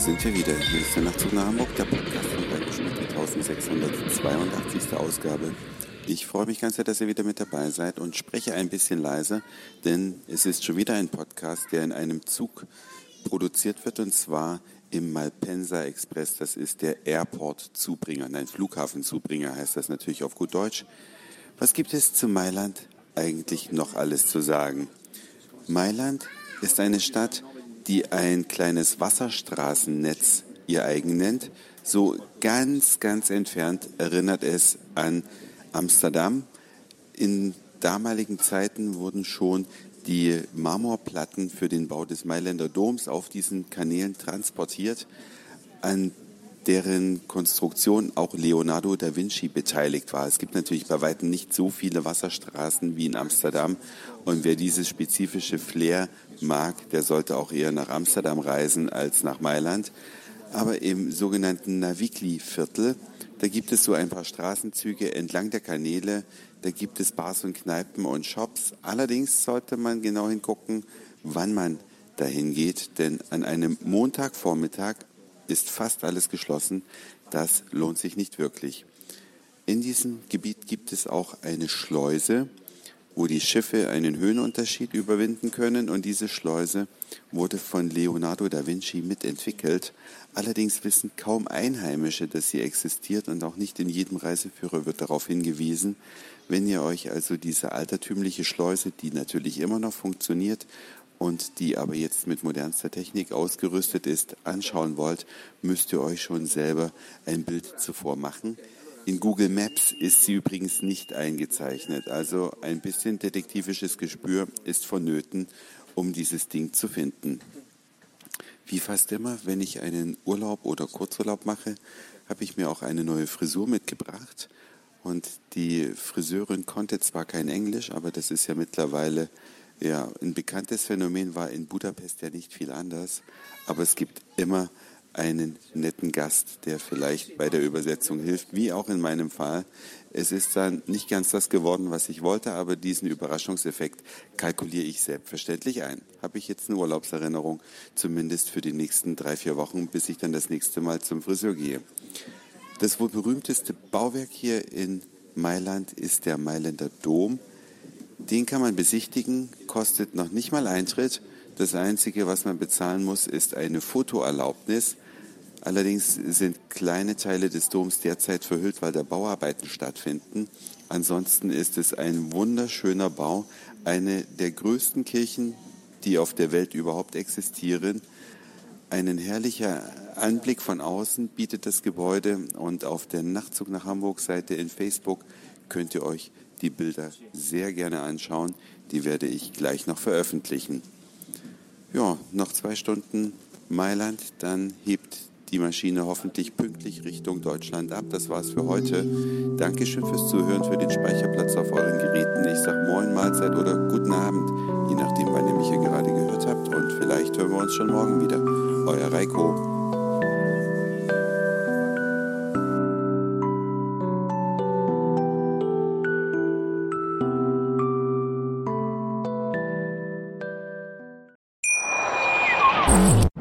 sind wir wieder. Hier ist der Nachtzug nach Hamburg, der Podcast von Heiko Schmidt, die 1682. Ausgabe. Ich freue mich ganz sehr, dass ihr wieder mit dabei seid und spreche ein bisschen leiser, denn es ist schon wieder ein Podcast, der in einem Zug produziert wird und zwar im Malpensa Express. Das ist der Airport-Zubringer, nein, Flughafen-Zubringer heißt das natürlich auf gut Deutsch. Was gibt es zu Mailand eigentlich noch alles zu sagen? Mailand ist eine Stadt, die ein kleines Wasserstraßennetz ihr eigen nennt. So ganz, ganz entfernt erinnert es an Amsterdam. In damaligen Zeiten wurden schon die Marmorplatten für den Bau des Mailänder Doms auf diesen Kanälen transportiert. An deren Konstruktion auch Leonardo da Vinci beteiligt war. Es gibt natürlich bei weitem nicht so viele Wasserstraßen wie in Amsterdam und wer dieses spezifische Flair mag, der sollte auch eher nach Amsterdam reisen als nach Mailand. Aber im sogenannten Navigli-Viertel, da gibt es so ein paar Straßenzüge entlang der Kanäle, da gibt es Bars und Kneipen und Shops. Allerdings sollte man genau hingucken, wann man dahin geht, denn an einem Montagvormittag ist fast alles geschlossen. Das lohnt sich nicht wirklich. In diesem Gebiet gibt es auch eine Schleuse, wo die Schiffe einen Höhenunterschied überwinden können. Und diese Schleuse wurde von Leonardo da Vinci mitentwickelt. Allerdings wissen kaum Einheimische, dass sie existiert und auch nicht in jedem Reiseführer wird darauf hingewiesen. Wenn ihr euch also diese altertümliche Schleuse, die natürlich immer noch funktioniert und die aber jetzt mit modernster Technik ausgerüstet ist, anschauen wollt, müsst ihr euch schon selber ein Bild zuvor machen. In Google Maps ist sie übrigens nicht eingezeichnet, also ein bisschen detektivisches Gespür ist vonnöten, um dieses Ding zu finden. Wie fast immer, wenn ich einen Urlaub oder Kurzurlaub mache, habe ich mir auch eine neue Frisur mitgebracht. Und die Friseurin konnte zwar kein Englisch, aber das ist ja mittlerweile ja, ein bekanntes Phänomen war in Budapest ja nicht viel anders, aber es gibt immer einen netten Gast, der vielleicht bei der Übersetzung hilft, wie auch in meinem Fall. Es ist dann nicht ganz das geworden, was ich wollte, aber diesen Überraschungseffekt kalkuliere ich selbstverständlich ein. Habe ich jetzt eine Urlaubserinnerung, zumindest für die nächsten drei, vier Wochen, bis ich dann das nächste Mal zum Friseur gehe. Das wohl berühmteste Bauwerk hier in Mailand ist der Mailänder Dom. Den kann man besichtigen, kostet noch nicht mal Eintritt. Das Einzige, was man bezahlen muss, ist eine Fotoerlaubnis. Allerdings sind kleine Teile des Doms derzeit verhüllt, weil da Bauarbeiten stattfinden. Ansonsten ist es ein wunderschöner Bau, eine der größten Kirchen, die auf der Welt überhaupt existieren. Einen herrlicher Anblick von außen bietet das Gebäude und auf der Nachtzug nach Hamburg Seite in Facebook könnt ihr euch die Bilder sehr gerne anschauen. Die werde ich gleich noch veröffentlichen. Ja, noch zwei Stunden Mailand, dann hebt die Maschine hoffentlich pünktlich Richtung Deutschland ab. Das war's für heute. Dankeschön fürs Zuhören, für den Speicherplatz auf euren Geräten. Ich sag Moin, Mahlzeit oder guten Abend, je nachdem, wann ihr mich hier gerade gehört habt. Und vielleicht hören wir uns schon morgen wieder. Euer Reiko.